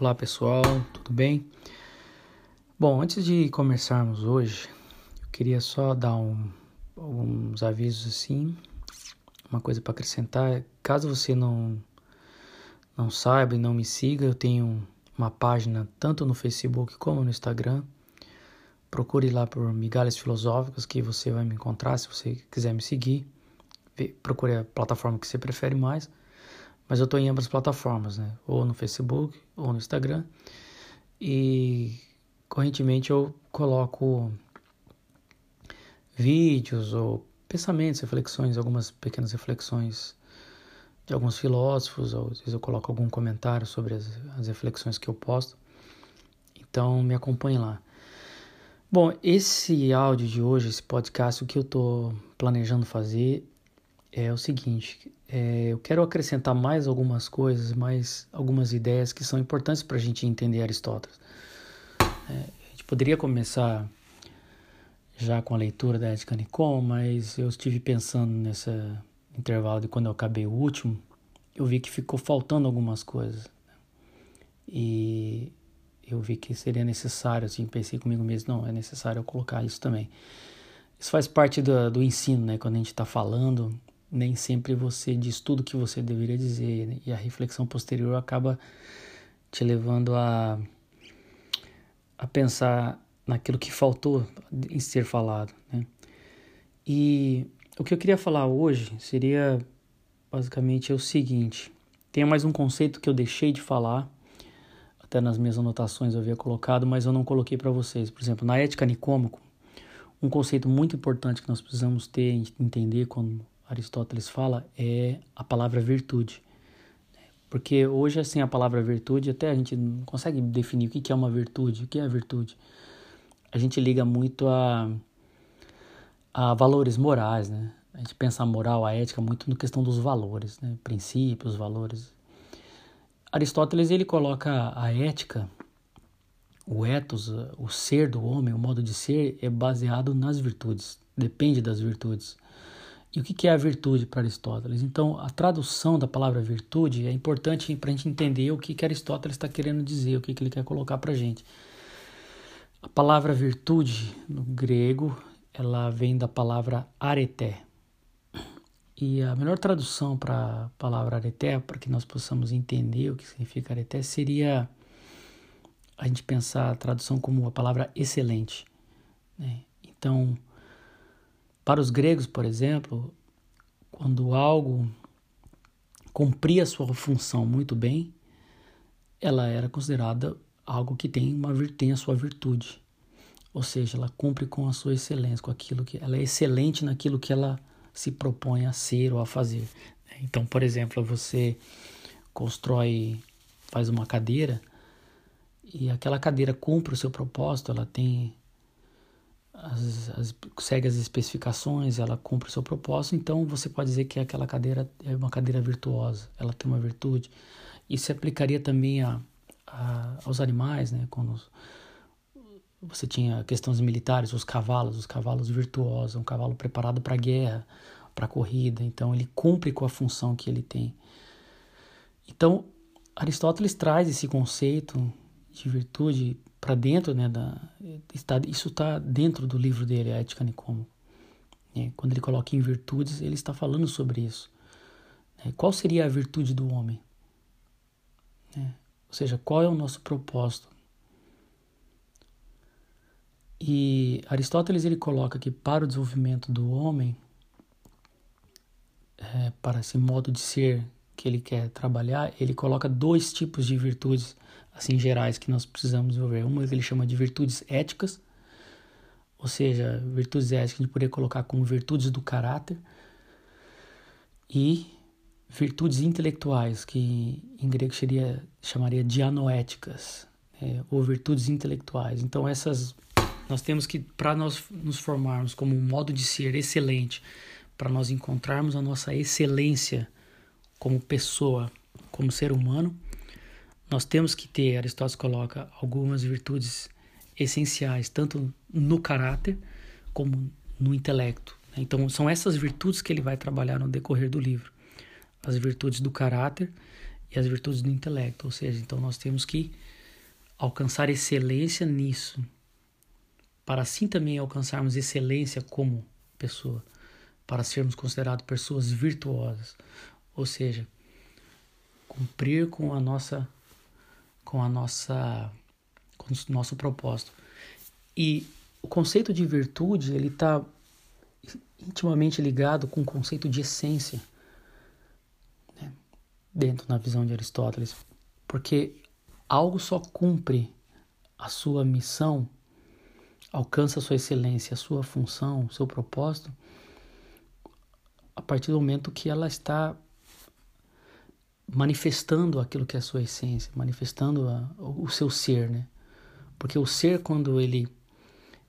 Olá pessoal, tudo bem? Bom, antes de começarmos hoje, eu queria só dar um, alguns avisos assim, uma coisa para acrescentar. Caso você não não saiba e não me siga, eu tenho uma página tanto no Facebook como no Instagram. Procure lá por Migalhas Filosóficas que você vai me encontrar se você quiser me seguir. Procure a plataforma que você prefere mais. Mas eu estou em ambas plataformas, né? Ou no Facebook ou no Instagram. E correntemente eu coloco vídeos ou pensamentos, reflexões, algumas pequenas reflexões de alguns filósofos, ou às vezes eu coloco algum comentário sobre as, as reflexões que eu posto. Então me acompanhe lá. Bom, esse áudio de hoje, esse podcast, o que eu estou planejando fazer é o seguinte: é, eu quero acrescentar mais algumas coisas, mais algumas ideias que são importantes para a gente entender Aristóteles. É, a gente poderia começar já com a leitura da Ética Nicom, mas eu estive pensando nesse intervalo de quando eu acabei o último, eu vi que ficou faltando algumas coisas. Né? E eu vi que seria necessário, assim, pensei comigo mesmo, não, é necessário eu colocar isso também. Isso faz parte do, do ensino, né? Quando a gente está falando, nem sempre você diz tudo que você deveria dizer né? e a reflexão posterior acaba te levando a a pensar naquilo que faltou em ser falado, né? E o que eu queria falar hoje seria basicamente o seguinte: tem mais um conceito que eu deixei de falar, até nas minhas anotações eu havia colocado, mas eu não coloquei para vocês. Por exemplo, na ética nicômaco, um conceito muito importante que nós precisamos ter entender quando Aristóteles fala é a palavra virtude. Porque hoje, assim, a palavra virtude, até a gente não consegue definir o que é uma virtude, o que é virtude. A gente liga muito a, a valores morais, né? A gente pensa a moral, a ética muito na questão dos valores, né? Princípios, valores. Aristóteles, ele coloca a ética, o ethos, o ser do homem, o modo de ser, é baseado nas virtudes, depende das virtudes. E o que é a virtude para Aristóteles? Então, a tradução da palavra virtude é importante para a gente entender o que, Aristóteles está querendo dizer, o que, que ele quer colocar para a gente. A palavra virtude, no grego, ela vem da palavra areté. E a melhor tradução para a palavra areté, para que nós possamos entender o que significa areté, seria a gente pensar a tradução como a palavra excelente. Né? Então, para os gregos, por exemplo, quando algo cumpria sua função muito bem, ela era considerada algo que tem uma tem a sua virtude. Ou seja, ela cumpre com a sua excelência, com aquilo que ela é excelente naquilo que ela se propõe a ser ou a fazer. Então, por exemplo, você constrói, faz uma cadeira e aquela cadeira cumpre o seu propósito, ela tem as, as, segue as especificações, ela cumpre o seu propósito, então você pode dizer que aquela cadeira é uma cadeira virtuosa, ela tem uma virtude. Isso se aplicaria também a, a, aos animais, né? Quando você tinha questões militares, os cavalos, os cavalos virtuosos, um cavalo preparado para guerra, para corrida, então ele cumpre com a função que ele tem. Então, Aristóteles traz esse conceito de virtude para dentro, né, da, está, isso está dentro do livro dele, a Ética Nicomo. Né? Quando ele coloca em virtudes, ele está falando sobre isso. Né? Qual seria a virtude do homem? Né? Ou seja, qual é o nosso propósito? E Aristóteles ele coloca que para o desenvolvimento do homem, é, para esse modo de ser que ele quer trabalhar, ele coloca dois tipos de virtudes assim gerais que nós precisamos desenvolver. Uma que ele chama de virtudes éticas, ou seja, virtudes éticas que a gente poderia colocar como virtudes do caráter, e virtudes intelectuais, que em grego seria, chamaria dianoéticas, é, ou virtudes intelectuais. Então essas nós temos que, para nós nos formarmos como um modo de ser excelente, para nós encontrarmos a nossa excelência como pessoa, como ser humano, nós temos que ter, Aristóteles coloca algumas virtudes essenciais, tanto no caráter como no intelecto. Né? Então, são essas virtudes que ele vai trabalhar no decorrer do livro. As virtudes do caráter e as virtudes do intelecto, ou seja, então nós temos que alcançar excelência nisso, para assim também alcançarmos excelência como pessoa, para sermos considerados pessoas virtuosas, ou seja, cumprir com a nossa com a nossa com o nosso propósito. E o conceito de virtude, ele está intimamente ligado com o conceito de essência, né? dentro da visão de Aristóteles, porque algo só cumpre a sua missão, alcança a sua excelência, a sua função, o seu propósito, a partir do momento que ela está manifestando aquilo que é a sua essência, manifestando a, o seu ser, né? Porque o ser quando ele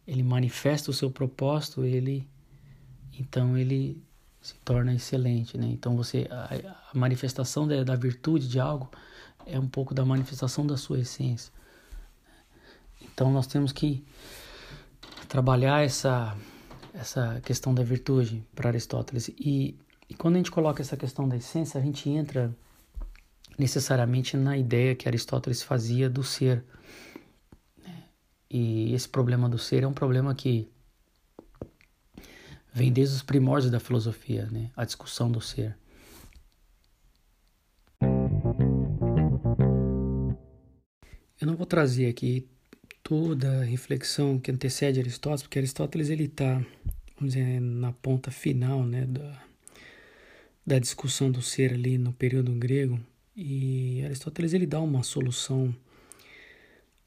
ele manifesta o seu propósito, ele então ele se torna excelente, né? Então você a, a manifestação da, da virtude de algo é um pouco da manifestação da sua essência. Então nós temos que trabalhar essa essa questão da virtude para Aristóteles e, e quando a gente coloca essa questão da essência, a gente entra necessariamente na ideia que Aristóteles fazia do ser. Né? E esse problema do ser é um problema que vem desde os primórdios da filosofia, né? a discussão do ser. Eu não vou trazer aqui toda a reflexão que antecede Aristóteles, porque Aristóteles ele está, vamos dizer, na ponta final, né, da, da discussão do ser ali no período grego. E Aristóteles ele dá uma solução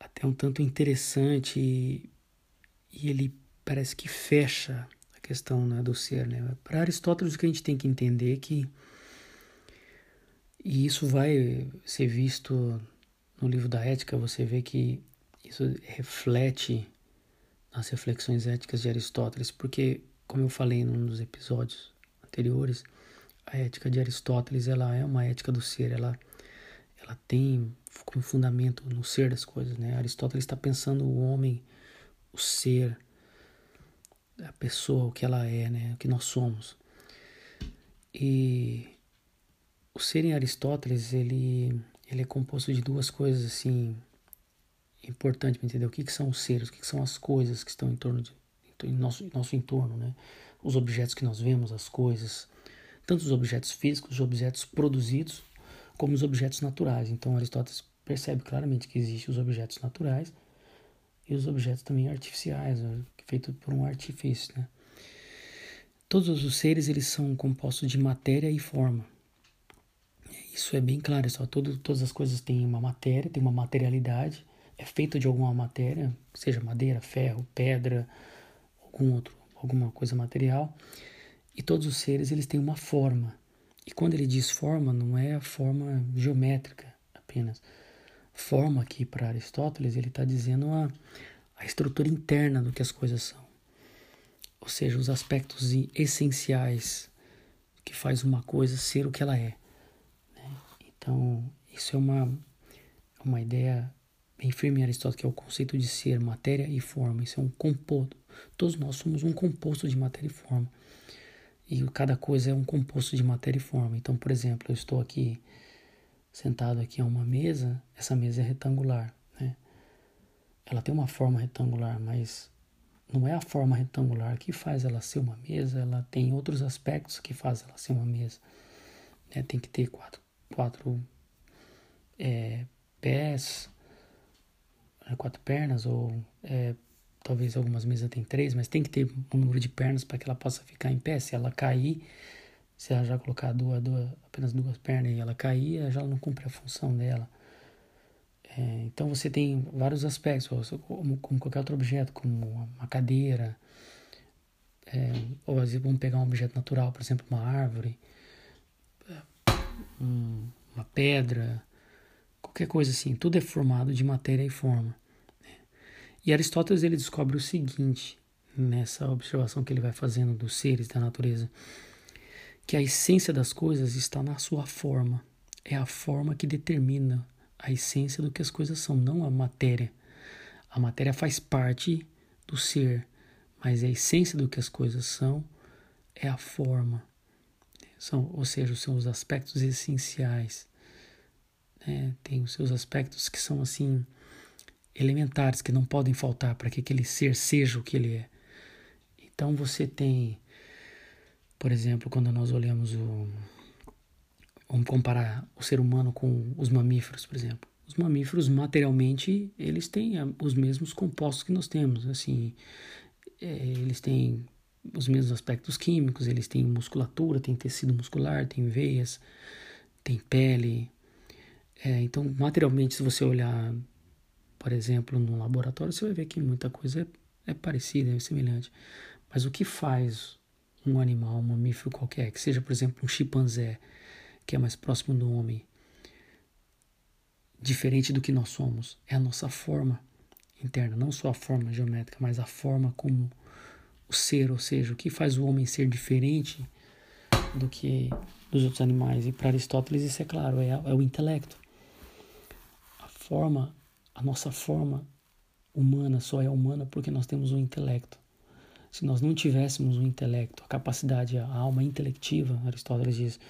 até um tanto interessante e, e ele parece que fecha a questão né, do ser. Né? Para Aristóteles o que a gente tem que entender é que e isso vai ser visto no livro da Ética, você vê que isso reflete nas reflexões éticas de Aristóteles, porque, como eu falei num dos episódios anteriores, a ética de Aristóteles ela é uma ética do ser, ela, ela tem como fundamento no ser das coisas. Né? Aristóteles está pensando o homem, o ser, a pessoa, o que ela é, né? o que nós somos. E o ser em Aristóteles ele, ele é composto de duas coisas assim importantes para entender o que, que são os seres, o que, que são as coisas que estão em torno de em nosso, nosso entorno, né? Os objetos que nós vemos, as coisas, tanto os objetos físicos, os objetos produzidos, como os objetos naturais. Então Aristóteles percebe claramente que existem os objetos naturais e os objetos também artificiais, né, feitos por um artifício. Né? Todos os seres eles são compostos de matéria e forma. Isso é bem claro, só todo, todas as coisas têm uma matéria, têm uma materialidade, é feito de alguma matéria, seja madeira, ferro, pedra, algum outro, alguma coisa material. E todos os seres eles têm uma forma. E quando ele diz forma, não é a forma geométrica apenas. Forma aqui para Aristóteles, ele está dizendo a, a estrutura interna do que as coisas são. Ou seja, os aspectos essenciais que faz uma coisa ser o que ela é. Né? Então, isso é uma, uma ideia bem firme em Aristóteles, que é o conceito de ser, matéria e forma. Isso é um composto. Todos nós somos um composto de matéria e forma e cada coisa é um composto de matéria e forma. Então, por exemplo, eu estou aqui sentado aqui a uma mesa, essa mesa é retangular, né? Ela tem uma forma retangular, mas não é a forma retangular que faz ela ser uma mesa, ela tem outros aspectos que faz ela ser uma mesa. Né? Tem que ter quatro, quatro é, pés, né? quatro pernas, ou é, talvez algumas mesas tem três, mas tem que ter um número de pernas para que ela possa ficar em pé. Se ela cair, se ela já colocar duas, duas, apenas duas pernas e ela cair, já não cumpre a função dela. É, então você tem vários aspectos, como, como, qualquer outro objeto, como uma cadeira, é, ou às vezes vamos pegar um objeto natural, por exemplo, uma árvore, um, uma pedra, qualquer coisa assim, tudo é formado de matéria e forma. E Aristóteles ele descobre o seguinte nessa observação que ele vai fazendo dos seres da natureza, que a essência das coisas está na sua forma. É a forma que determina a essência do que as coisas são, não a matéria. A matéria faz parte do ser, mas a essência do que as coisas são é a forma. São, ou seja, são os aspectos essenciais né? tem os seus aspectos que são assim elementares, que não podem faltar para que aquele ser seja o que ele é. Então você tem, por exemplo, quando nós olhamos o. Vamos comparar o ser humano com os mamíferos, por exemplo. Os mamíferos, materialmente, eles têm os mesmos compostos que nós temos. Assim, é, eles têm os mesmos aspectos químicos, eles têm musculatura, têm tecido muscular, têm veias, têm pele. É, então, materialmente, se você olhar, por exemplo, no laboratório, você vai ver que muita coisa é, é parecida, é semelhante. Mas o que faz um animal, um mamífero qualquer, que seja, por exemplo, um chimpanzé, que é mais próximo do homem, diferente do que nós somos, é a nossa forma interna, não só a forma geométrica, mas a forma como o ser, ou seja, o que faz o homem ser diferente do que dos outros animais. E para Aristóteles isso é claro, é, é o intelecto. A forma, a nossa forma humana só é humana porque nós temos o intelecto. Se nós não tivéssemos o intelecto, a capacidade, a alma intelectiva, Aristóteles diz,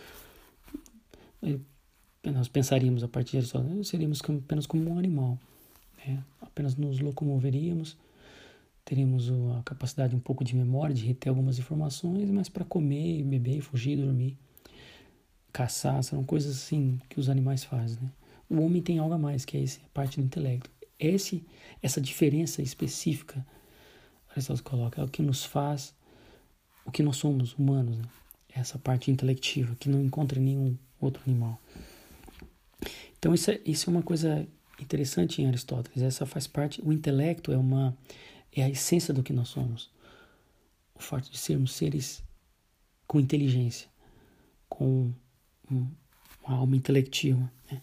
nós pensaríamos a partir de Aristóteles, seríamos apenas como um animal. Né? Apenas nos locomoveríamos, teríamos a capacidade um pouco de memória, de reter algumas informações, mas para comer, beber, fugir, dormir, caçar, são coisas assim que os animais fazem. Né? O homem tem algo a mais, que é essa parte do intelecto. Esse, essa diferença específica Aristóteles coloca, é o que nos faz o que nós somos, humanos, né? essa parte intelectiva que não encontra em nenhum outro animal. Então isso é, isso é uma coisa interessante em Aristóteles. Essa faz parte, o intelecto é uma é a essência do que nós somos. O fato de sermos seres com inteligência, com um, uma alma intelectiva. Né?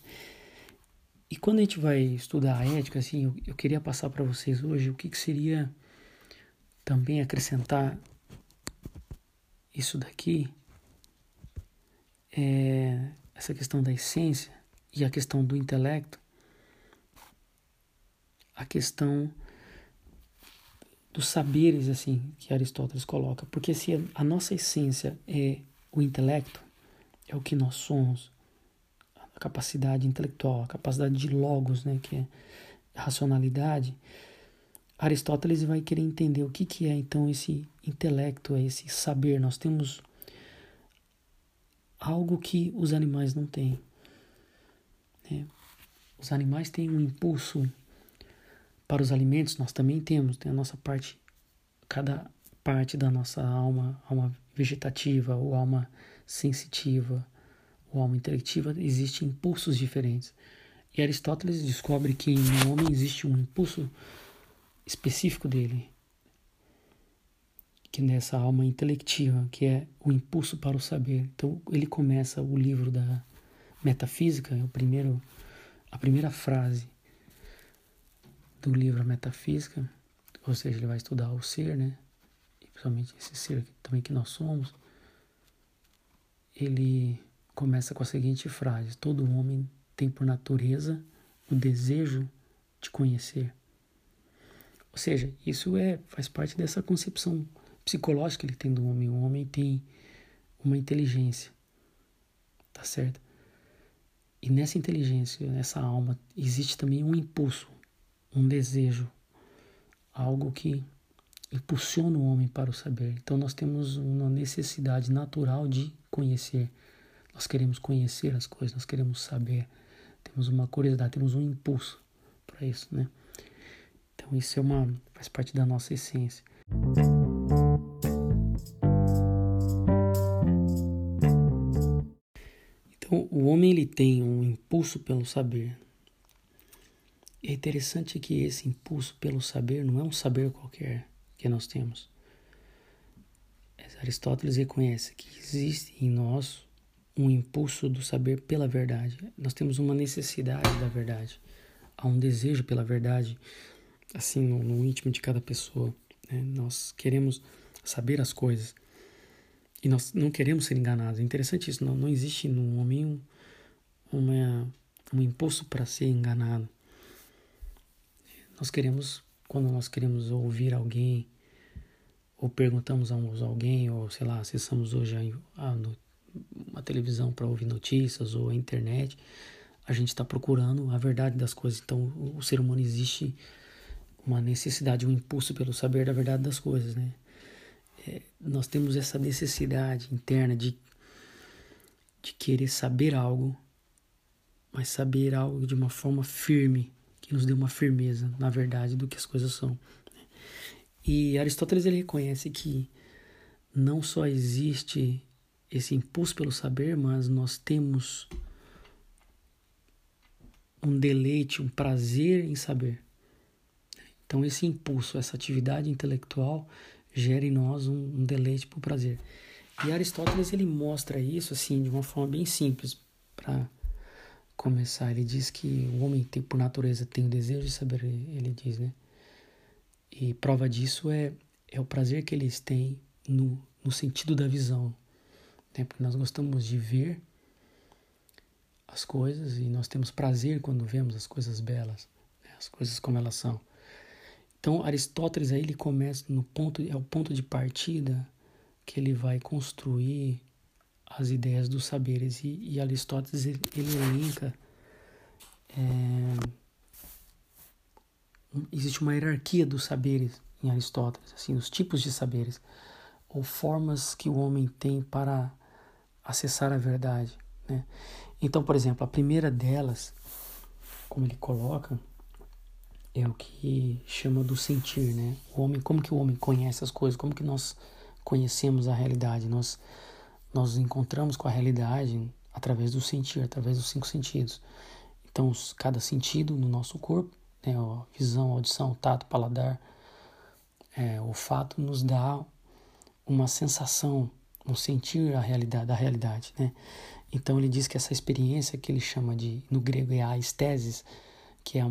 E quando a gente vai estudar a ética, assim, eu, eu queria passar para vocês hoje o que, que seria também acrescentar isso daqui, é essa questão da essência e a questão do intelecto, a questão dos saberes assim que Aristóteles coloca, porque se a nossa essência é o intelecto, é o que nós somos, capacidade intelectual, a capacidade de logos, né, que é racionalidade, Aristóteles vai querer entender o que, que é então esse intelecto, é esse saber. Nós temos algo que os animais não têm. Né? Os animais têm um impulso para os alimentos, nós também temos, tem a nossa parte, cada parte da nossa alma, alma vegetativa, ou alma sensitiva, ou alma intelectiva, existem impulsos diferentes. E Aristóteles descobre que no homem existe um impulso específico dele, que nessa alma intelectiva, que é o impulso para o saber. Então ele começa o livro da metafísica, é o primeiro, a primeira frase do livro Metafísica, ou seja, ele vai estudar o ser, né? E principalmente esse ser também que nós somos. Ele começa com a seguinte frase: Todo homem tem por natureza o desejo de conhecer. Ou seja, isso é faz parte dessa concepção psicológica que ele tem do homem. O homem tem uma inteligência, tá certo? E nessa inteligência, nessa alma, existe também um impulso, um desejo, algo que impulsiona o homem para o saber. Então nós temos uma necessidade natural de conhecer. Nós queremos conhecer as coisas, nós queremos saber. Temos uma curiosidade, temos um impulso para isso, né? Então isso é uma faz parte da nossa essência. Então o homem ele tem um impulso pelo saber. É interessante que esse impulso pelo saber não é um saber qualquer que nós temos. Aristóteles reconhece que existe em nós um impulso do saber pela verdade. Nós temos uma necessidade da verdade. Há um desejo pela verdade assim no, no íntimo de cada pessoa. Né? Nós queremos saber as coisas e nós não queremos ser enganados. É interessante isso. Não, não existe no homem um, uma, um impulso para ser enganado. Nós queremos, quando nós queremos ouvir alguém, ou perguntamos a alguém, ou sei lá, acessamos hoje a, a, a televisão para ouvir notícias ou a internet, a gente está procurando a verdade das coisas. Então, o, o ser humano existe uma necessidade, um impulso pelo saber da verdade das coisas, né? É, nós temos essa necessidade interna de, de querer saber algo, mas saber algo de uma forma firme, que nos dê uma firmeza na verdade do que as coisas são. Né? E Aristóteles ele reconhece que não só existe esse impulso pelo saber, mas nós temos um deleite, um prazer em saber. Então, esse impulso, essa atividade intelectual gera em nós um, um deleite por prazer. E Aristóteles ele mostra isso assim de uma forma bem simples para começar. Ele diz que o homem tem, por natureza tem o desejo de saber, ele diz, né? E prova disso é, é o prazer que eles têm no, no sentido da visão, né? Porque nós gostamos de ver as coisas e nós temos prazer quando vemos as coisas belas, né? as coisas como elas são. Então Aristóteles aí ele começa no ponto é o ponto de partida que ele vai construir as ideias dos saberes e, e Aristóteles ele, ele elenca é, existe uma hierarquia dos saberes em Aristóteles, assim, os tipos de saberes ou formas que o homem tem para acessar a verdade, né? Então, por exemplo, a primeira delas, como ele coloca, é o que chama do sentir, né? O homem, como que o homem conhece as coisas? Como que nós conhecemos a realidade? Nós nós encontramos com a realidade através do sentir, através dos cinco sentidos. Então, cada sentido no nosso corpo, né, a visão, audição, tato, paladar, é, olfato, nos dá uma sensação, um sentir a realidade, da realidade, né? Então ele diz que essa experiência que ele chama de, no grego é a estesis, que é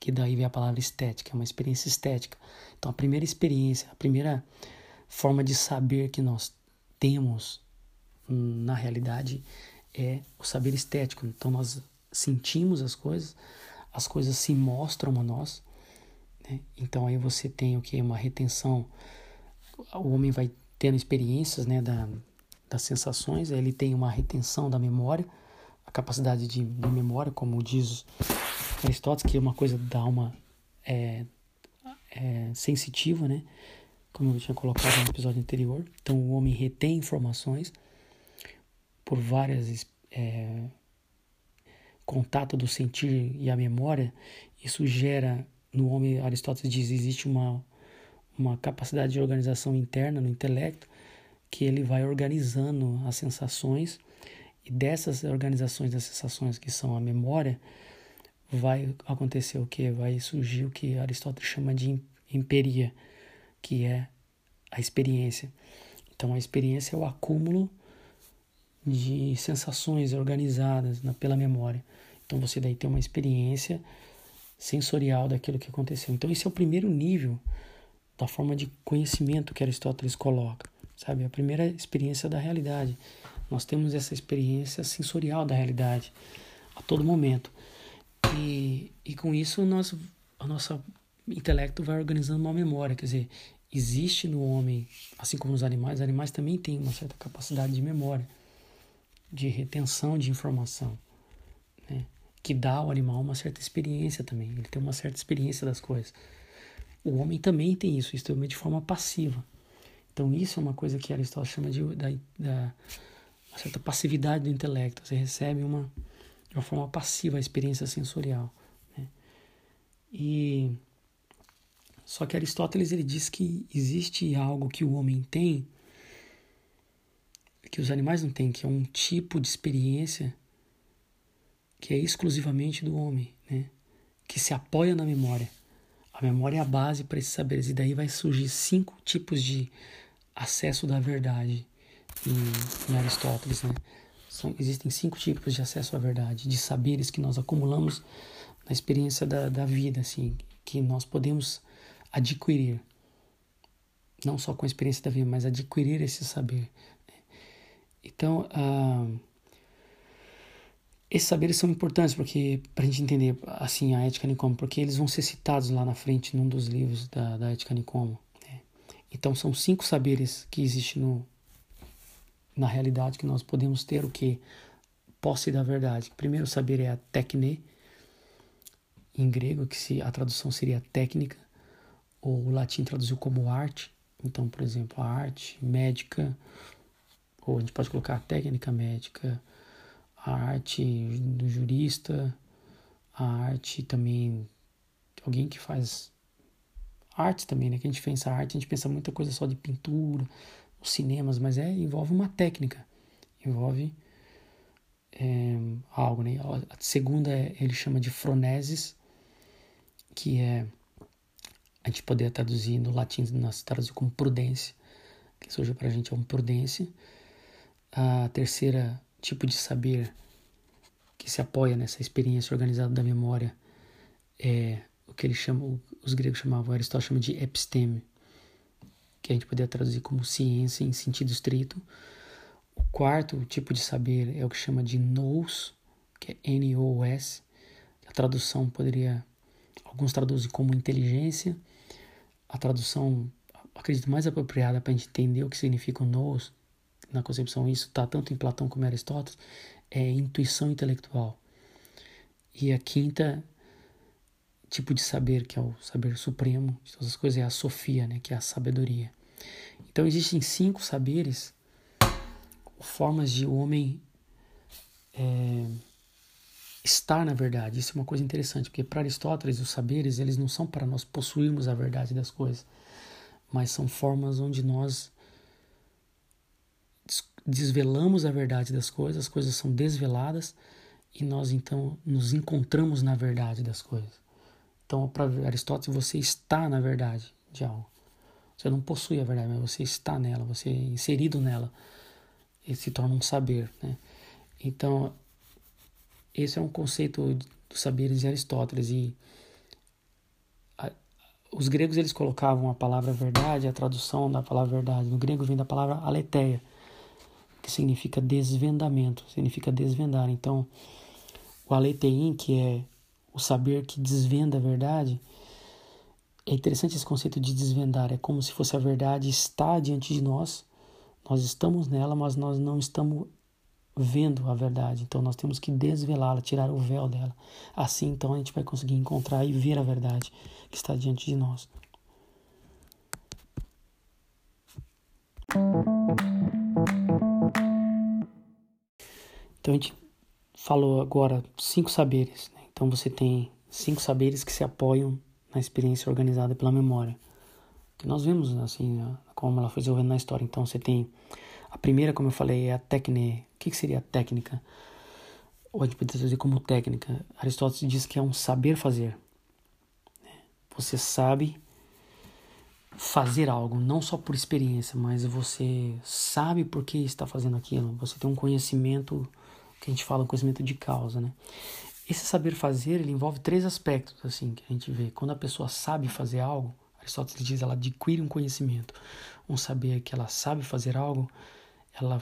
que daí vem a palavra estética, é uma experiência estética. Então a primeira experiência, a primeira forma de saber que nós temos na realidade é o saber estético. Então nós sentimos as coisas, as coisas se mostram a nós. Né? Então aí você tem o que? Uma retenção. O homem vai tendo experiências né, da, das sensações, ele tem uma retenção da memória, a capacidade de, de memória, como diz Aristóteles, que é uma coisa da alma é, é, sensitiva, né? como eu tinha colocado no episódio anterior. Então, o homem retém informações por várias é, contato do sentir e a memória. Isso gera no homem, Aristóteles diz, existe uma uma capacidade de organização interna no intelecto que ele vai organizando as sensações e dessas organizações das sensações que são a memória vai acontecer o que vai surgir o que Aristóteles chama de empiria que é a experiência. Então a experiência é o acúmulo de sensações organizadas na, pela memória. Então você daí tem uma experiência sensorial daquilo que aconteceu. Então esse é o primeiro nível da forma de conhecimento que Aristóteles coloca, sabe? A primeira experiência da realidade. Nós temos essa experiência sensorial da realidade a todo momento. E, e com isso nós, a nossa intelecto vai organizando uma memória, quer dizer, existe no homem, assim como nos animais, os animais também têm uma certa capacidade de memória, de retenção de informação, né? que dá ao animal uma certa experiência também, ele tem uma certa experiência das coisas. O homem também tem isso, isso também de forma passiva. Então isso é uma coisa que Aristóteles chama de da, da uma certa passividade do intelecto. Você recebe uma de uma forma passiva a experiência sensorial. Né? E só que Aristóteles ele diz que existe algo que o homem tem que os animais não têm, que é um tipo de experiência que é exclusivamente do homem, né? que se apoia na memória. A memória é a base para esses saberes, e daí vai surgir cinco tipos de acesso da verdade em, em Aristóteles. Né? São, existem cinco tipos de acesso à verdade, de saberes que nós acumulamos na experiência da, da vida, assim, que nós podemos adquirir. Não só com a experiência da vida, mas adquirir esse saber. Então, uh, esses saberes são importantes porque para a gente entender assim a ética Nicomo, porque eles vão ser citados lá na frente num dos livros da, da ética Nicomo. Né? Então são cinco saberes que existem no, na realidade que nós podemos ter o que posse da verdade. Primeiro saber é a tekne, em grego, que se, a tradução seria técnica, ou o latim traduziu como arte. Então, por exemplo, a arte médica, ou a gente pode colocar a técnica médica, a arte do jurista, a arte também, alguém que faz arte também, né? Que a gente pensa arte, a gente pensa muita coisa só de pintura, os cinemas, mas é envolve uma técnica, envolve é, algo, né? A segunda é, ele chama de phronesis, que é a gente poderia traduzir no latim, nós traduzir como prudência, que surge para a gente é um prudência. A terceira tipo de saber que se apoia nessa experiência organizada da memória é o que ele chama, os gregos chamavam, Aristóteles chama de episteme, que a gente poderia traduzir como ciência em sentido estrito. O quarto tipo de saber é o que chama de nous, que é N-O-S. A tradução poderia, alguns traduzem como inteligência. A tradução, acredito, mais apropriada para a gente entender o que significa o nous, na concepção, isso está tanto em Platão como em Aristóteles, é intuição intelectual. E a quinta tipo de saber, que é o saber supremo de todas as coisas, é a sofia, né, que é a sabedoria. Então existem cinco saberes, formas de o homem é, estar na verdade. Isso é uma coisa interessante, porque para Aristóteles os saberes eles não são para nós possuirmos a verdade das coisas, mas são formas onde nós desvelamos a verdade das coisas, as coisas são desveladas e nós então nos encontramos na verdade das coisas. Então, para Aristóteles, você está na verdade de algo. Você não possui a verdade, mas você está nela, você é inserido nela. E se torna um saber. Né? Então, esse é um conceito dos saberes de Aristóteles. E os gregos eles colocavam a palavra verdade, a tradução da palavra verdade. No grego vem da palavra aletheia, que significa desvendamento, significa desvendar. Então, o aletheim, que é o saber que desvenda a verdade, é interessante esse conceito de desvendar, é como se fosse a verdade está diante de nós, nós estamos nela, mas nós não estamos vendo a verdade, então nós temos que desvelá-la, tirar o véu dela. Assim, então, a gente vai conseguir encontrar e ver a verdade que está diante de nós. Então a gente falou agora cinco saberes. Né? Então você tem cinco saberes que se apoiam na experiência organizada pela memória. Que nós vemos assim como ela foi desenvolvendo na história. Então você tem a primeira, como eu falei, é a técnica. O que, que seria a técnica? Ou a gente pode dizer como técnica. Aristóteles diz que é um saber fazer. Né? Você sabe fazer algo, não só por experiência, mas você sabe por que está fazendo aquilo. Você tem um conhecimento que a gente fala, conhecimento de causa, né? Esse saber fazer, ele envolve três aspectos, assim, que a gente vê. Quando a pessoa sabe fazer algo, Aristóteles diz, ela adquire um conhecimento, um saber que ela sabe fazer algo, ela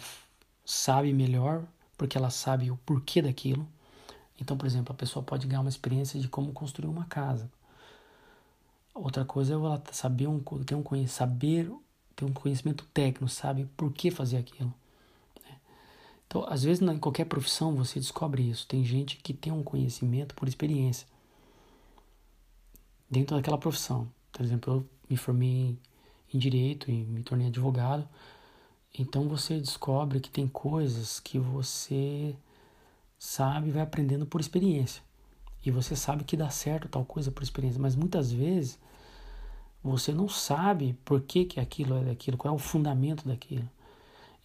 sabe melhor porque ela sabe o porquê daquilo. Então, por exemplo, a pessoa pode ganhar uma experiência de como construir uma casa, Outra coisa é ela saber um, ter um saber, ter um conhecimento técnico, sabe por que fazer aquilo. Então, às vezes, em qualquer profissão você descobre isso. Tem gente que tem um conhecimento por experiência dentro daquela profissão. Por exemplo, eu me formei em direito e me tornei advogado. Então você descobre que tem coisas que você sabe vai aprendendo por experiência. E você sabe que dá certo tal coisa por experiência, mas muitas vezes você não sabe por que, que aquilo é daquilo, qual é o fundamento daquilo.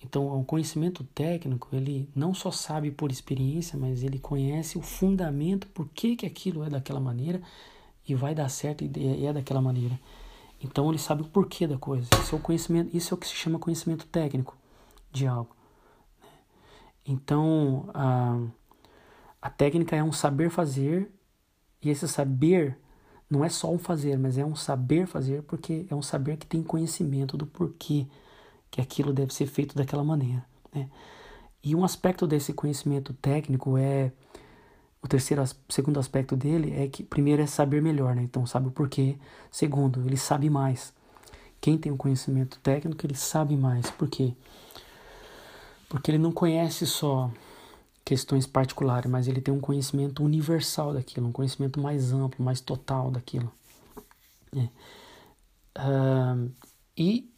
Então, o conhecimento técnico, ele não só sabe por experiência, mas ele conhece o fundamento, por que, que aquilo é daquela maneira e vai dar certo e é daquela maneira. Então, ele sabe o porquê da coisa. Isso é o conhecimento, isso é o que se chama conhecimento técnico de algo. Né? Então, a, a técnica é um saber fazer e esse saber não é só um fazer, mas é um saber fazer, porque é um saber que tem conhecimento do porquê que aquilo deve ser feito daquela maneira. Né? E um aspecto desse conhecimento técnico é o terceiro, segundo aspecto dele é que primeiro é saber melhor, né? Então sabe o porquê. Segundo, ele sabe mais. Quem tem um conhecimento técnico, ele sabe mais. Por quê? Porque ele não conhece só questões particulares, mas ele tem um conhecimento universal daquilo, um conhecimento mais amplo, mais total daquilo. É. Uh, e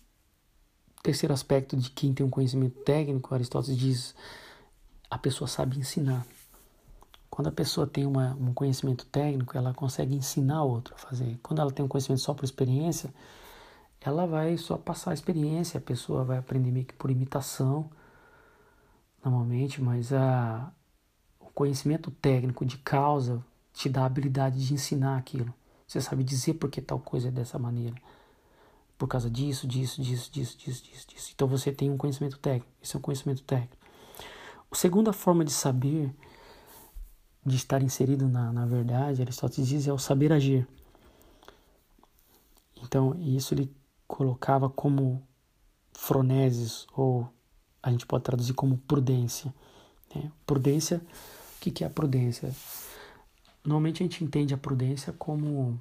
terceiro aspecto de quem tem um conhecimento técnico, Aristóteles diz, a pessoa sabe ensinar. Quando a pessoa tem uma, um conhecimento técnico, ela consegue ensinar outro a fazer. Quando ela tem um conhecimento só por experiência, ela vai só passar a experiência, a pessoa vai aprender meio que por imitação, normalmente, mas a, o conhecimento técnico de causa te dá a habilidade de ensinar aquilo. Você sabe dizer por que tal coisa é dessa maneira. Por causa disso, disso, disso, disso, disso, disso, disso. Então você tem um conhecimento técnico. Esse é um conhecimento técnico. A segunda forma de saber, de estar inserido na, na verdade, Aristóteles diz, é o saber agir. Então, isso ele colocava como froneses, ou a gente pode traduzir como prudência. Né? Prudência, o que, que é a prudência? Normalmente a gente entende a prudência como,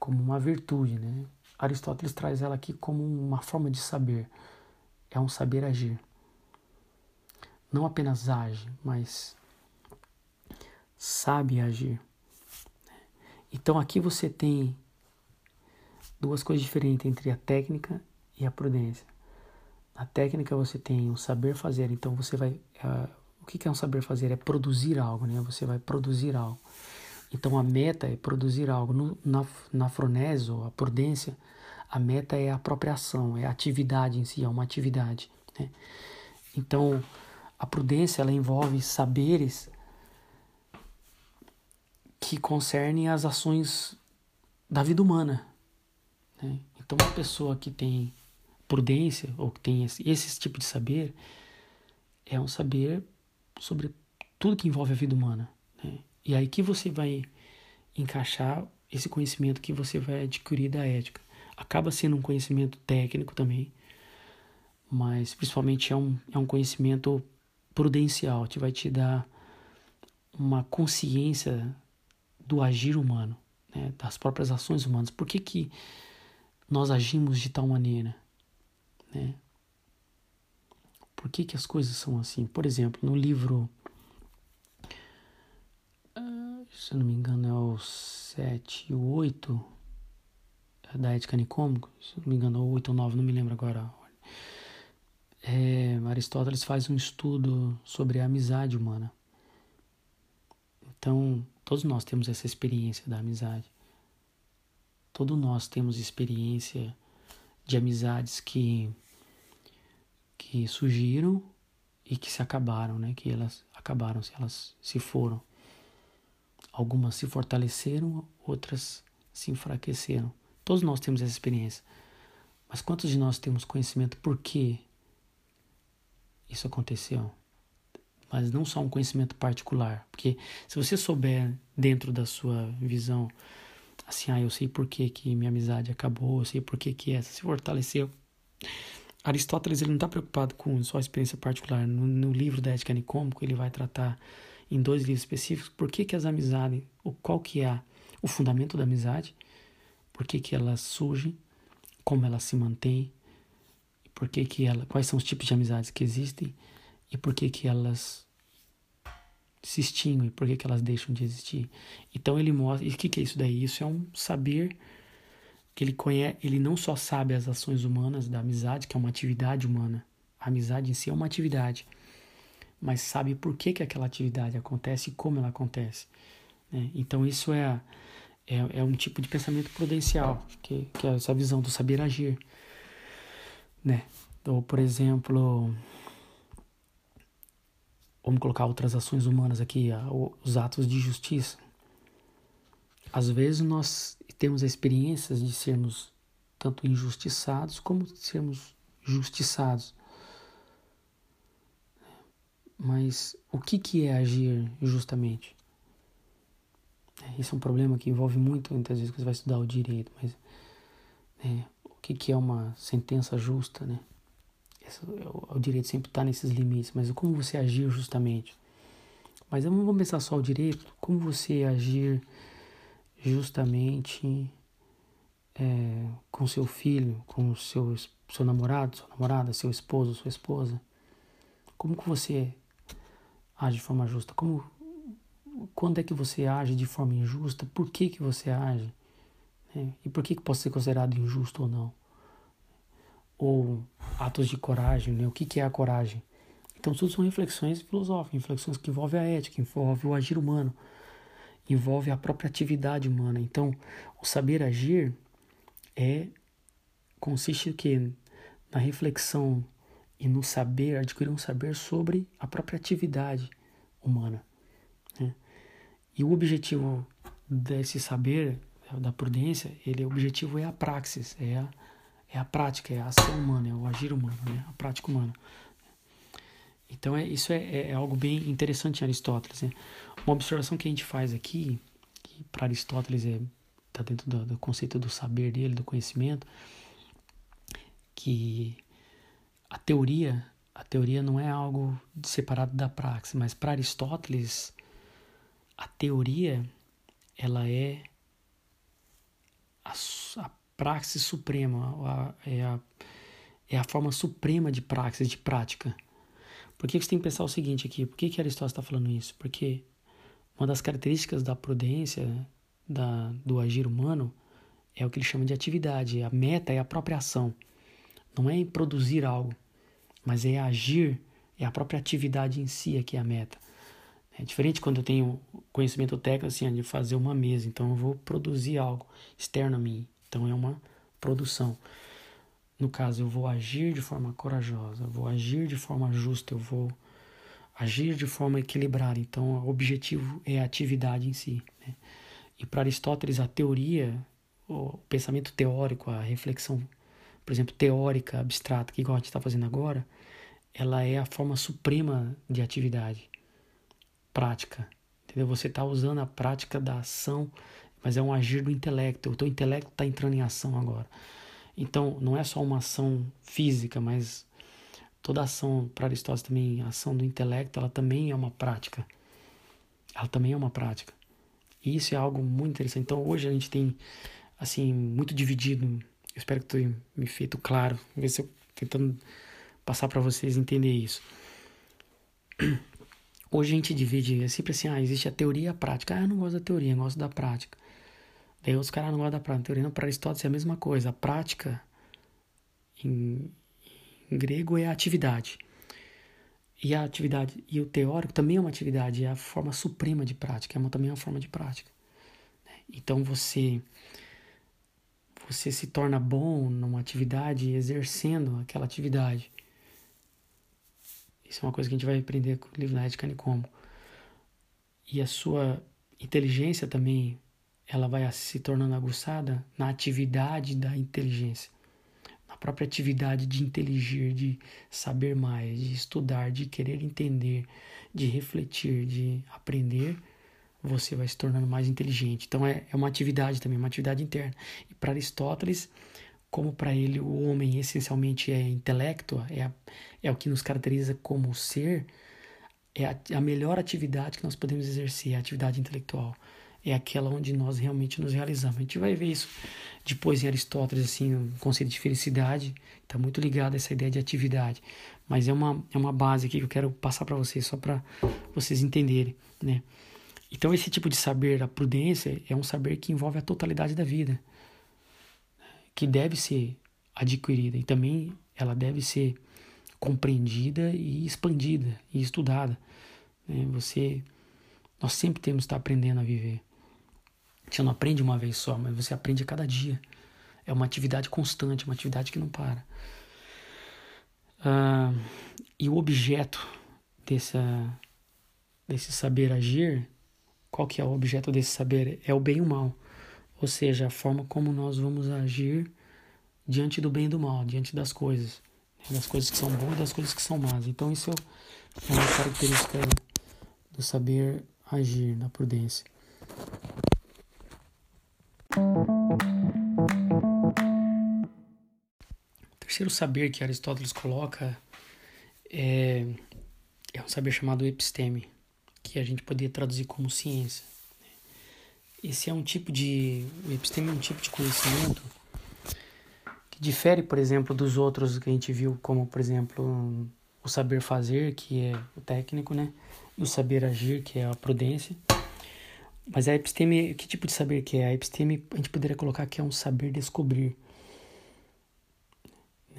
como uma virtude, né? Aristóteles traz ela aqui como uma forma de saber. É um saber agir. Não apenas age, mas sabe agir. Então aqui você tem duas coisas diferentes entre a técnica e a prudência. Na técnica você tem o saber fazer, então você vai. Uh, o que é um saber fazer? É produzir algo, né? Você vai produzir algo. Então a meta é produzir algo. No, na, na froneso, a prudência, a meta é a própria ação, é a atividade em si, é uma atividade. Né? Então a prudência ela envolve saberes que concernem as ações da vida humana. Né? Então uma pessoa que tem prudência ou que tem esse, esse tipo de saber é um saber sobre tudo que envolve a vida humana. Né? E aí que você vai encaixar esse conhecimento que você vai adquirir da ética. Acaba sendo um conhecimento técnico também, mas principalmente é um, é um conhecimento prudencial, que vai te dar uma consciência do agir humano, né, das próprias ações humanas. Por que, que nós agimos de tal maneira? Né? Por que, que as coisas são assim? Por exemplo, no livro se eu não me engano, é o 7 e o 8 é da Ética Nicômico, se eu não me engano, é o 8 ou 9, não me lembro agora. É, Aristóteles faz um estudo sobre a amizade humana. Então, todos nós temos essa experiência da amizade. Todos nós temos experiência de amizades que que surgiram e que se acabaram, né? Que elas acabaram, se elas se foram. Algumas se fortaleceram, outras se enfraqueceram. Todos nós temos essa experiência. Mas quantos de nós temos conhecimento por que isso aconteceu? Mas não só um conhecimento particular. Porque se você souber dentro da sua visão, assim, ah, eu sei por que, que minha amizade acabou, eu sei por que, que essa se fortaleceu. Aristóteles ele não está preocupado com só a experiência particular. No, no livro da Ética Nicômico, ele vai tratar em dois livros específicos por que, que as amizades, o qual que é o fundamento da amizade, por que, que elas surgem, como elas se mantêm, por que que ela, quais são os tipos de amizades que existem e por que que elas se extinguem, por que que elas deixam de existir. Então ele mostra, e o que que é isso daí? Isso é um saber que ele conhece, ele não só sabe as ações humanas da amizade, que é uma atividade humana. A amizade em si é uma atividade mas sabe por que, que aquela atividade acontece e como ela acontece. Né? Então, isso é, é, é, um tipo de pensamento prudencial, que, que é essa visão do saber agir. Né? Ou, por exemplo, vamos colocar outras ações humanas aqui, os atos de justiça. Às vezes nós temos experiências de sermos tanto injustiçados como sermos justiçados. Mas o que, que é agir justamente? É, esse é um problema que envolve muito, muitas vezes, que você vai estudar o direito, mas né, o que, que é uma sentença justa, né? Esse, o, o direito sempre está nesses limites, mas como você agir justamente? Mas não vamos pensar só o direito, como você agir justamente é, com seu filho, com seu, seu namorado, sua namorada, seu esposo, sua esposa. Como que você age de forma justa? Como, quando é que você age de forma injusta? Por que, que você age? Né? E por que, que pode ser considerado injusto ou não? Ou atos de coragem, né? o que, que é a coragem? Então, tudo são reflexões filosóficas, reflexões que envolvem a ética, envolvem o agir humano, envolve a própria atividade humana. Então, o saber agir é consiste que na reflexão e no saber, adquirir um saber sobre a própria atividade humana. Né? E o objetivo desse saber, da prudência, ele, o objetivo é a praxis, é a, é a prática, é a ação humana, é o agir humano, né? a prática humana. Então, é, isso é, é algo bem interessante em Aristóteles. Né? Uma observação que a gente faz aqui, que para Aristóteles é está dentro do, do conceito do saber dele, do conhecimento, que a teoria, a teoria não é algo separado da praxis, mas para Aristóteles a teoria ela é a, a praxis suprema, a, é, a, é a forma suprema de praxis, de prática. Por que você tem que pensar o seguinte aqui? Por que, que Aristóteles está falando isso? Porque uma das características da prudência, da, do agir humano, é o que ele chama de atividade. A meta é a própria ação. Não é em produzir algo, mas é agir, é a própria atividade em si que é a meta. É diferente quando eu tenho conhecimento técnico assim, de fazer uma mesa, então eu vou produzir algo externo a mim. Então é uma produção. No caso, eu vou agir de forma corajosa, eu vou agir de forma justa, eu vou agir de forma equilibrada. Então, o objetivo é a atividade em si. Né? E para Aristóteles, a teoria, o pensamento teórico, a reflexão por exemplo, teórica, abstrata, que igual a gente está fazendo agora, ela é a forma suprema de atividade prática. Entendeu? Você está usando a prática da ação, mas é um agir do intelecto. O teu intelecto está entrando em ação agora. Então, não é só uma ação física, mas toda ação, para Aristóteles também, a ação do intelecto, ela também é uma prática. Ela também é uma prática. E isso é algo muito interessante. Então, hoje a gente tem, assim, muito dividido espero que tenha me feito claro. Ver se eu tentando passar para vocês entender isso. Hoje a gente divide, é sempre assim, ah, existe a teoria e a prática. Ah, eu não gosto da teoria, eu gosto da prática. Daí outros caras não gostam da prática. A teoria não, para Aristóteles é a mesma coisa. A prática, em, em grego, é a atividade. E a atividade, e o teórico também é uma atividade, é a forma suprema de prática, é uma, também é uma forma de prática. Né? Então você você se torna bom numa atividade exercendo aquela atividade. Isso é uma coisa que a gente vai aprender com o livro da Ética. E a sua inteligência também, ela vai se tornando aguçada na atividade da inteligência. Na própria atividade de inteligir, de saber mais, de estudar, de querer entender, de refletir, de aprender você vai se tornando mais inteligente. Então é, é uma atividade também, uma atividade interna. E para Aristóteles, como para ele o homem essencialmente é intelecto, é, a, é o que nos caracteriza como ser, é a, a melhor atividade que nós podemos exercer, é a atividade intelectual. É aquela onde nós realmente nos realizamos. A gente vai ver isso depois em Aristóteles, assim, o conceito de felicidade está muito ligado a essa ideia de atividade. Mas é uma, é uma base aqui que eu quero passar para vocês, só para vocês entenderem, né? Então, esse tipo de saber, a prudência, é um saber que envolve a totalidade da vida, que deve ser adquirida e também ela deve ser compreendida e expandida e estudada. Né? Você, nós sempre temos que estar aprendendo a viver. Você não aprende uma vez só, mas você aprende a cada dia. É uma atividade constante, uma atividade que não para. Ah, e o objeto dessa, desse saber agir qual que é o objeto desse saber? É o bem e o mal. Ou seja, a forma como nós vamos agir diante do bem e do mal, diante das coisas. Né? Das coisas que são boas e das coisas que são más. Então isso é uma característica do saber agir, da prudência. O terceiro saber que Aristóteles coloca é, é um saber chamado episteme que a gente poderia traduzir como ciência. Esse é um tipo de. O episteme é um tipo de conhecimento que difere, por exemplo, dos outros que a gente viu, como, por exemplo, o saber fazer, que é o técnico, né? E o saber agir, que é a prudência. Mas a episteme, que tipo de saber que é? A episteme a gente poderia colocar que é um saber descobrir,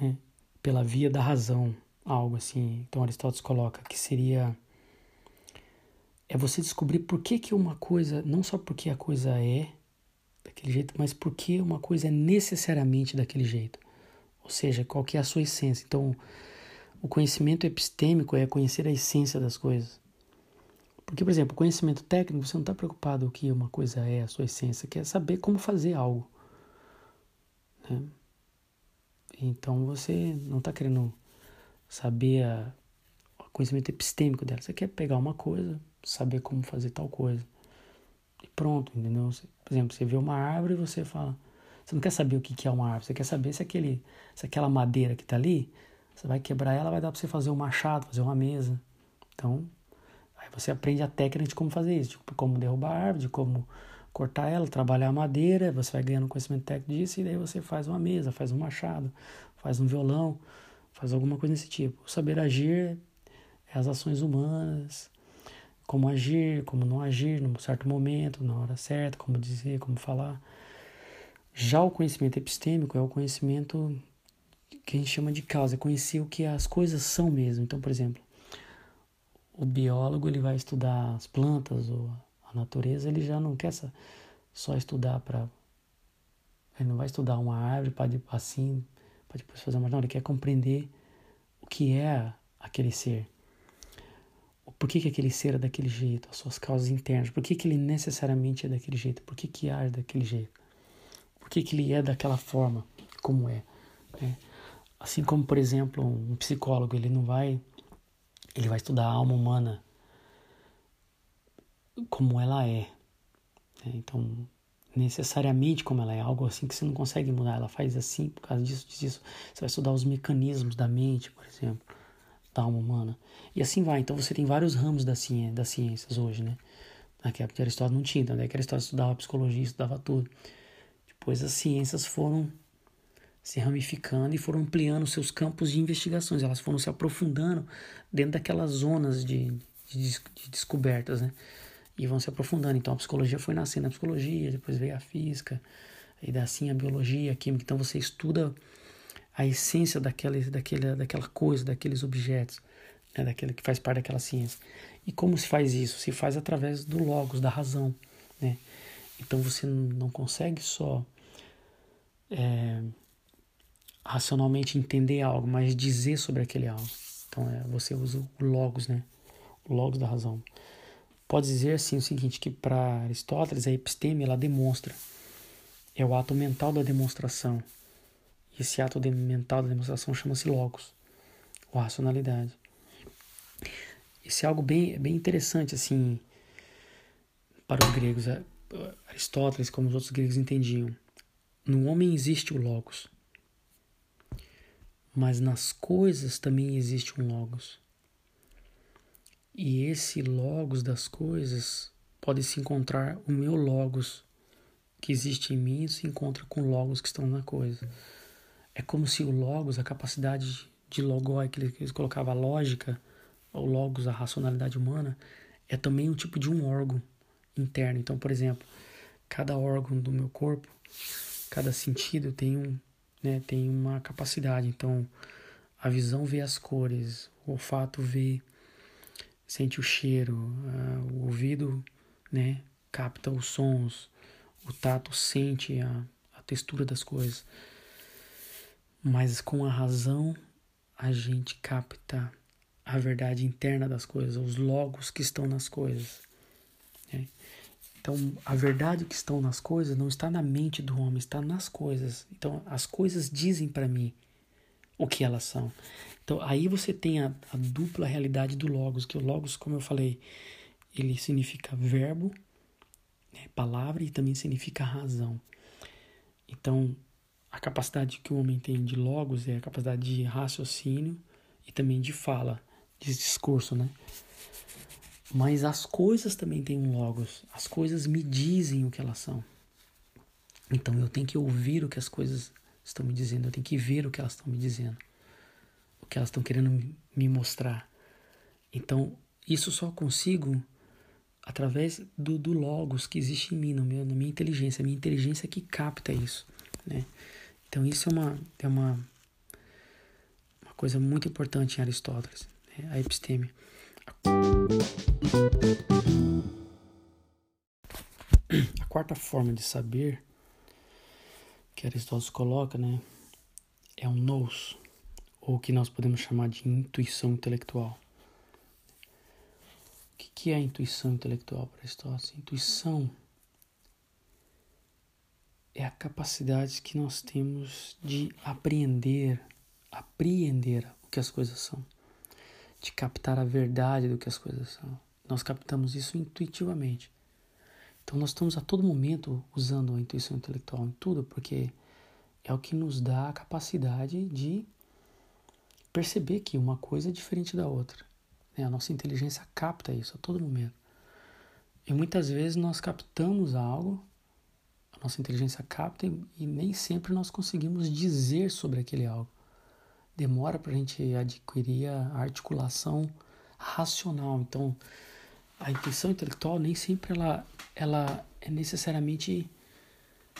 né? Pela via da razão, algo assim. Então Aristóteles coloca que seria é você descobrir por que que uma coisa, não só porque a coisa é daquele jeito, mas porque uma coisa é necessariamente daquele jeito. Ou seja, qual que é a sua essência. Então, o conhecimento epistêmico é conhecer a essência das coisas. Porque, por exemplo, conhecimento técnico, você não está preocupado o que uma coisa é, a sua essência, quer saber como fazer algo. Né? Então você não está querendo saber a, o conhecimento epistêmico dela. Você quer pegar uma coisa, saber como fazer tal coisa. E pronto, entendeu? Por exemplo, você vê uma árvore e você fala. Você não quer saber o que é uma árvore, você quer saber se, aquele, se aquela madeira que está ali, você vai quebrar ela, vai dar para você fazer um machado, fazer uma mesa. Então, Aí você aprende a técnica de como fazer isso, tipo, como derrubar a árvore, de como cortar ela, trabalhar a madeira, você vai ganhando conhecimento técnico disso e daí você faz uma mesa, faz um machado, faz um violão, faz alguma coisa desse tipo. O saber agir é as ações humanas, como agir, como não agir num certo momento, na hora certa, como dizer, como falar. Já o conhecimento epistêmico é o conhecimento que a gente chama de causa, é conhecer o que as coisas são mesmo. Então, por exemplo, o biólogo ele vai estudar as plantas ou a natureza, ele já não quer só estudar para ele não vai estudar uma árvore para assim, para depois fazer uma não, ele quer compreender o que é aquele ser. Por que, que aquele ser é daquele jeito, as suas causas internas, por que, que ele necessariamente é daquele jeito, por que, que age daquele jeito, por que, que ele é daquela forma, como é. Né? Assim como, por exemplo, um psicólogo, ele não vai ele vai estudar a alma humana como ela é. Né? Então, necessariamente como ela é, algo assim que você não consegue mudar. Ela faz assim por causa disso, disso. Você vai estudar os mecanismos da mente, por exemplo, alma humana. E assim vai. Então você tem vários ramos da ciência, das ciências hoje, né? Naquela época Aristóteles não tinha, então daí que Aristóteles estudava psicologia, estudava tudo. Depois as ciências foram se ramificando e foram ampliando seus campos de investigações. Elas foram se aprofundando dentro daquelas zonas de, de, de descobertas, né? E vão se aprofundando. Então a psicologia foi nascendo a psicologia, depois veio a física, e assim a biologia, a química. Então você estuda a essência daquela, daquela, daquela coisa, daqueles objetos, né? daquele que faz parte daquela ciência. E como se faz isso? Se faz através do logos, da razão, né? Então você não consegue só é, racionalmente entender algo, mas dizer sobre aquele algo. Então é, você usa o logos, né? O logos da razão. Pode dizer assim o seguinte, que para Aristóteles a episteme ela demonstra. É o ato mental da demonstração. Esse ato mental da demonstração chama-se logos, ou racionalidade. Isso é algo bem, bem interessante assim para os gregos. Aristóteles, como os outros gregos entendiam. No homem existe o logos mas nas coisas também existe um logos. E esse logos das coisas pode se encontrar o meu logos que existe em mim se encontra com logos que estão na coisa. É como se o logos, a capacidade de logoi que eles colocava a lógica, o logos, a racionalidade humana, é também um tipo de um órgão interno. Então, por exemplo, cada órgão do meu corpo, cada sentido tem um né, tem uma capacidade. Então, a visão vê as cores, o olfato vê, sente o cheiro, uh, o ouvido, né, capta os sons, o tato sente a, a textura das coisas. Mas com a razão, a gente capta a verdade interna das coisas, os logos que estão nas coisas. Né? Então, a verdade que estão nas coisas não está na mente do homem, está nas coisas. Então, as coisas dizem para mim o que elas são. Então, aí você tem a, a, dupla realidade do Logos, que o Logos, como eu falei, ele significa verbo, né, palavra, e também significa razão. Então, a capacidade que o homem tem de Logos é a capacidade de raciocínio e também de fala, de discurso, né? Mas as coisas também têm um logos. As coisas me dizem o que elas são. Então eu tenho que ouvir o que as coisas estão me dizendo, eu tenho que ver o que elas estão me dizendo. que elas estão querendo me mostrar. Então, isso só consigo através do, do logos que existe em mim, no meu, na minha inteligência. A minha inteligência é que capta isso, né? Então, isso é uma, é uma, uma coisa muito importante em Aristóteles, né? a episteme. A quarta forma de saber que Aristóteles coloca, né, é um nous, ou o que nós podemos chamar de intuição intelectual. O que é a intuição intelectual para Aristóteles? Intuição é a capacidade que nós temos de apreender, apreender o que as coisas são, de captar a verdade do que as coisas são. Nós captamos isso intuitivamente. Então nós estamos a todo momento usando a intuição intelectual em tudo, porque é o que nos dá a capacidade de perceber que uma coisa é diferente da outra. Né? A nossa inteligência capta isso a todo momento. E muitas vezes nós captamos algo, nossa inteligência capta e, e nem sempre nós conseguimos dizer sobre aquele algo. Demora para a gente adquirir a articulação racional. Então, a intuição intelectual nem sempre ela, ela é necessariamente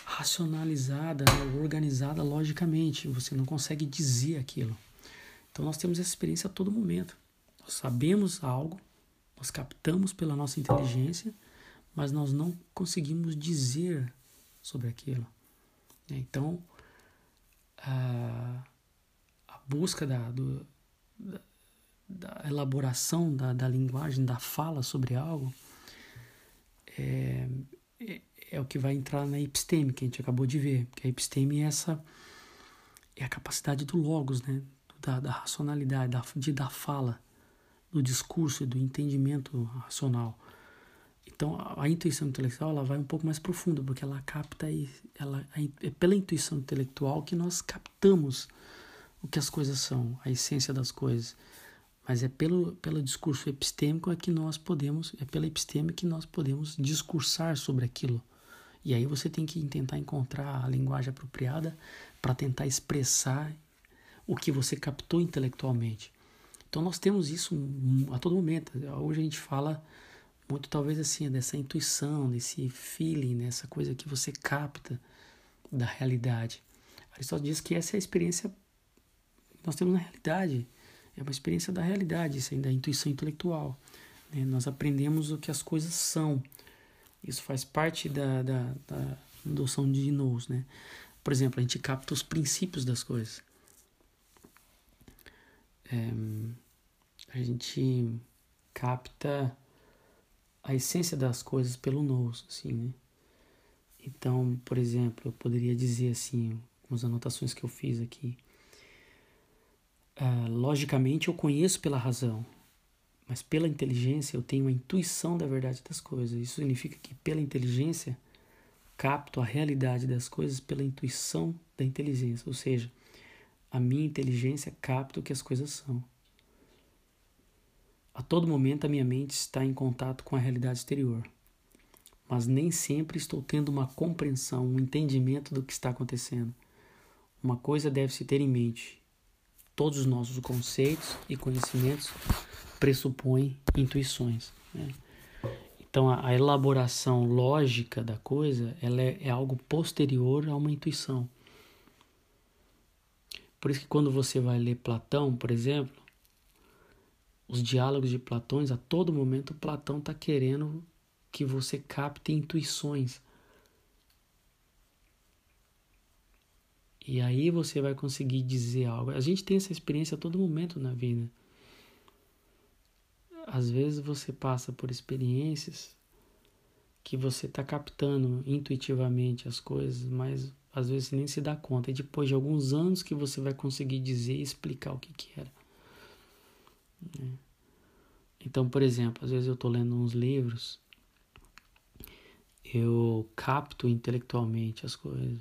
racionalizada, né, organizada logicamente. Você não consegue dizer aquilo. Então nós temos essa experiência a todo momento. Nós sabemos algo, nós captamos pela nossa inteligência, mas nós não conseguimos dizer sobre aquilo. Né. Então a, a busca da, do, da, da elaboração da, da linguagem, da fala sobre algo, é, é, é, o que vai entrar na episteme, que a gente acabou de ver. Que a episteme é essa é a capacidade do logos, né? da, da racionalidade, da, de, da fala, do discurso do entendimento racional. Então, a, intuição intelectual ela vai um pouco mais profunda, porque ela capta, ela, é pela intuição intelectual que nós captamos o que as coisas são, a essência das coisas. Mas é pelo, pelo discurso epistêmico é que nós podemos, é pela episteme que nós podemos discursar sobre aquilo. E aí você tem que tentar encontrar a linguagem apropriada para tentar expressar o que você captou intelectualmente. Então nós temos isso a todo momento. Hoje a gente fala muito talvez assim dessa intuição, desse feeling, dessa coisa que você capta da realidade. Aristóteles diz que essa é a experiência que nós temos na realidade. É uma experiência da realidade, isso aí, da intuição intelectual. Né? Nós aprendemos o que as coisas são. Isso faz parte da, da, da noção de nous, né? Por exemplo, a gente capta os princípios das coisas. É, a gente capta a essência das coisas pelo nous, assim, né? Então, por exemplo, eu poderia dizer assim, algumas anotações que eu fiz aqui. Uh, logicamente eu conheço pela razão, mas pela inteligência eu tenho a intuição da verdade das coisas. Isso significa que pela inteligência capto a realidade das coisas pela intuição da inteligência, ou seja, a minha inteligência capta o que as coisas são. A todo momento a minha mente está em contato com a realidade exterior, mas nem sempre estou tendo uma compreensão, um entendimento do que está acontecendo. Uma coisa deve se ter em mente: todos os nossos conceitos e conhecimentos pressupõem intuições. Né? Então, a, a, elaboração lógica da coisa ela é, é, algo posterior a uma intuição. Por isso que quando você vai ler Platão, por exemplo, os diálogos de Platões, a todo momento Platão está querendo que você capte intuições E aí você vai conseguir dizer algo. A gente tem essa experiência a todo momento na vida. Às vezes você passa por experiências que você está captando intuitivamente as coisas, mas às vezes nem se dá conta. E depois de alguns anos que você vai conseguir dizer e explicar o que, que era. Né? Então, por exemplo, às vezes eu estou lendo uns livros, eu capto intelectualmente as coisas.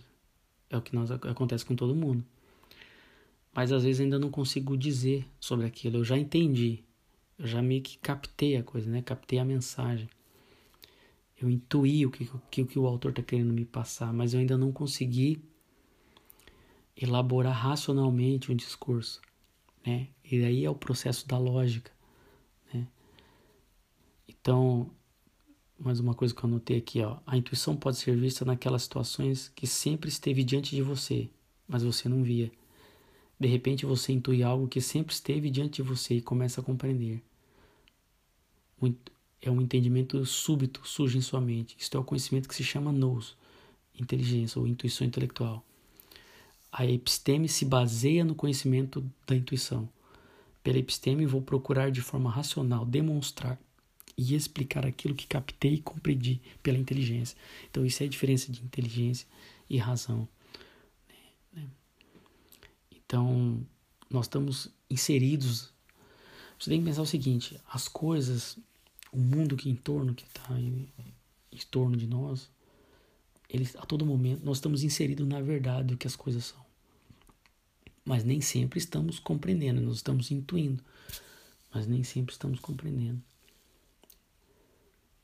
É o que nós, acontece com todo mundo. Mas às vezes ainda não consigo dizer sobre aquilo. Eu já entendi. Eu já meio que captei a coisa, né? Captei a mensagem. Eu intuí o que, que, que o autor está querendo me passar, mas eu ainda não consegui elaborar racionalmente um discurso. Né? E aí é o processo da lógica, né? Então, mais uma coisa que eu anotei aqui, ó. A intuição pode ser vista naquelas situações que sempre esteve diante de você, mas você não via. De repente você intui algo que sempre esteve diante de você e começa a compreender. É um entendimento súbito, surge em sua mente. Isto é o conhecimento que se chama nous, inteligência ou intuição intelectual. A episteme se baseia no conhecimento da intuição. Pela episteme, vou procurar de forma racional demonstrar e explicar aquilo que captei e compreendi pela inteligência. Então, isso é a diferença de inteligência e razão. Né? Então, nós estamos inseridos. Você tem que pensar o seguinte: as coisas, o mundo que em torno, que está em, em torno de nós, eles, a todo momento nós estamos inseridos na verdade do que as coisas são. Mas nem sempre estamos compreendendo, nós estamos intuindo, mas nem sempre estamos compreendendo.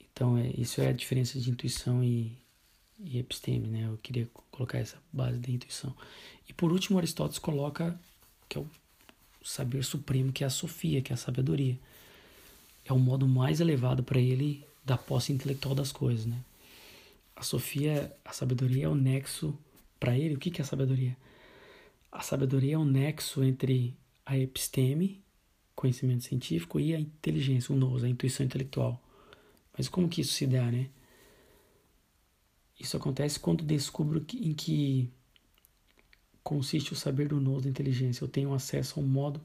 Então, é, isso é a diferença de intuição e, e episteme, né? Eu queria colocar essa base da intuição. E por último, Aristóteles coloca que é o saber supremo, que é a sofia, que é a sabedoria. É o modo mais elevado para ele da posse intelectual das coisas, né? A sofia, a sabedoria é o nexo para ele. O que, que é a sabedoria? A sabedoria é o nexo entre a episteme, conhecimento científico, e a inteligência, o nous, a intuição intelectual. Mas como que isso se dá, né? Isso acontece quando descubro que, em que consiste o saber do nous da inteligência. Eu tenho acesso a um modo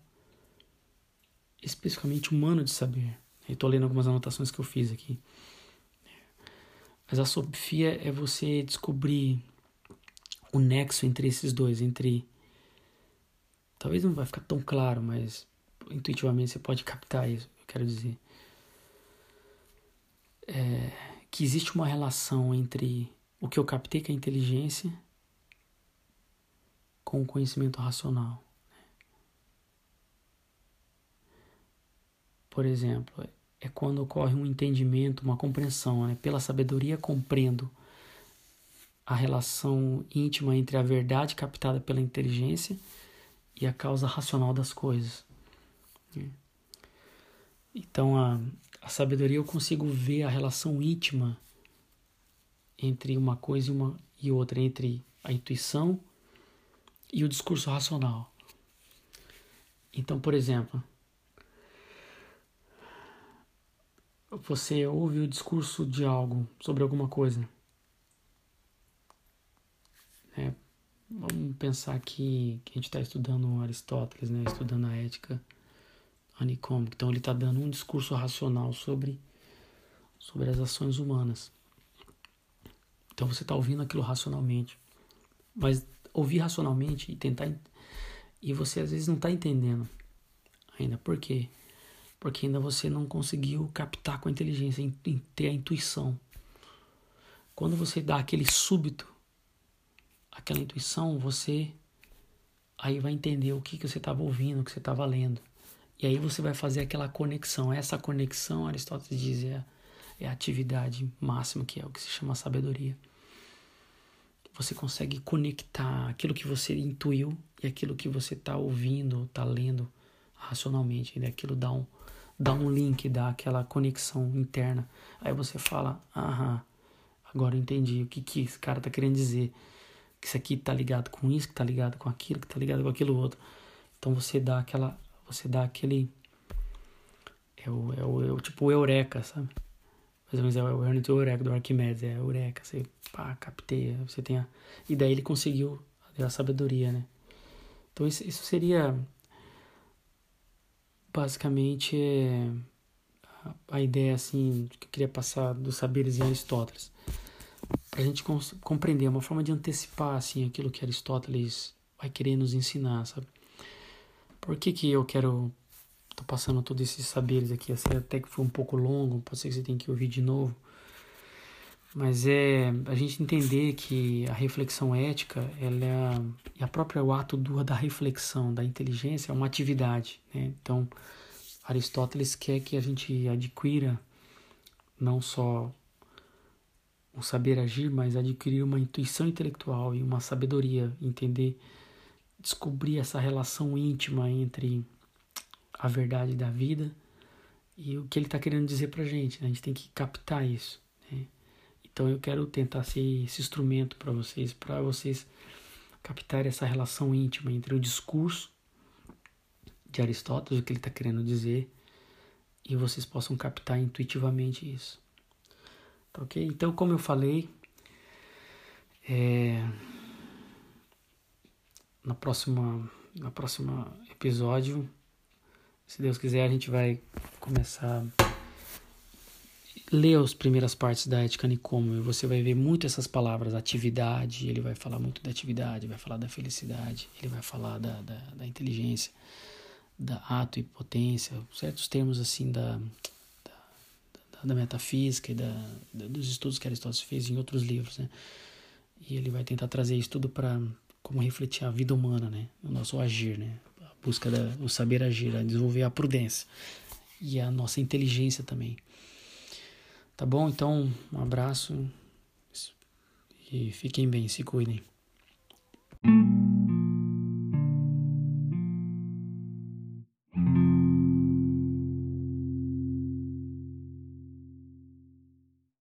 especificamente humano de saber. Estou lendo algumas anotações que eu fiz aqui. Mas a sofia é você descobrir o nexo entre esses dois, entre talvez não vai ficar tão claro, mas intuitivamente você pode captar isso, eu quero dizer. É, que existe uma relação entre o que eu captei com a inteligência com o conhecimento racional. Por exemplo, é quando ocorre um entendimento, uma compreensão. Né? Pela sabedoria, compreendo a relação íntima entre a verdade captada pela inteligência e a causa racional das coisas. Né? Então, a, a sabedoria eu consigo ver a relação íntima entre uma coisa e, uma, e outra, entre a intuição e o discurso racional. Então, por exemplo, você ouve o discurso de algo sobre alguma coisa. É, vamos pensar que, que a gente está estudando Aristóteles, né? estudando a ética anicômica. Então ele está dando um discurso racional sobre, sobre as ações humanas. Então você está ouvindo aquilo racionalmente. Mas ouvir racionalmente e tentar. E você às vezes não está entendendo ainda. Por quê? porque ainda você não conseguiu captar com a inteligência, ter a intuição. Quando você dá aquele súbito, aquela intuição, você aí vai entender o que, que você estava ouvindo, o que você estava lendo. E aí você vai fazer aquela conexão. Essa conexão, Aristóteles diz, é, é a atividade máxima, que é o que se chama sabedoria. Você consegue conectar aquilo que você intuiu e aquilo que você está ouvindo, está lendo racionalmente. E aquilo dá um, dá um link, dá aquela conexão interna. Aí você fala, aham, agora eu entendi o que, que esse cara tá querendo dizer. Que isso aqui tá ligado com isso, que tá ligado com aquilo, que tá ligado com aquilo outro. Então você dá aquela. Você dá aquele. É o, é o, é o tipo o eureka, sabe? Mais ou menos é o Ernest Eureka do Arquimedes, é eureka. Você pá, capteia, você tem a. E daí ele conseguiu a sabedoria, né? Então isso, isso seria basicamente é a ideia assim que eu queria passar dos saberes em Aristóteles para a gente compreender uma forma de antecipar assim aquilo que Aristóteles vai querer nos ensinar sabe? Por que que eu quero tô passando todos esses saberes aqui? Assim até que foi um pouco longo pode ser que você tenha que ouvir de novo. Mas é a gente entender que a reflexão ética ela é e a própria o ato do, da reflexão da inteligência é uma atividade né? então Aristóteles quer que a gente adquira não só o saber agir mas adquirir uma intuição intelectual e uma sabedoria entender descobrir essa relação íntima entre a verdade da vida e o que ele está querendo dizer para a gente. Né? A gente tem que captar isso. Né? Então eu quero tentar ser esse instrumento para vocês, para vocês captarem essa relação íntima entre o discurso de Aristóteles, o que ele está querendo dizer, e vocês possam captar intuitivamente isso. Tá ok? Então, como eu falei, é... na próxima, na próxima episódio, se Deus quiser, a gente vai começar a ler as primeiras partes da Ética Nicomo e você vai ver muito essas palavras, atividade, ele vai falar muito da atividade, vai falar da felicidade, ele vai falar da, da, da inteligência, da ato e potência, certos termos assim da, da, da metafísica e da, dos estudos que Aristóteles fez em outros livros, né? E ele vai tentar trazer isso tudo para como refletir a vida humana, né? O nosso agir, né? A busca da, o saber agir, a desenvolver a prudência e a nossa inteligência também. Tá bom? Então, um abraço e fiquem bem, se cuidem.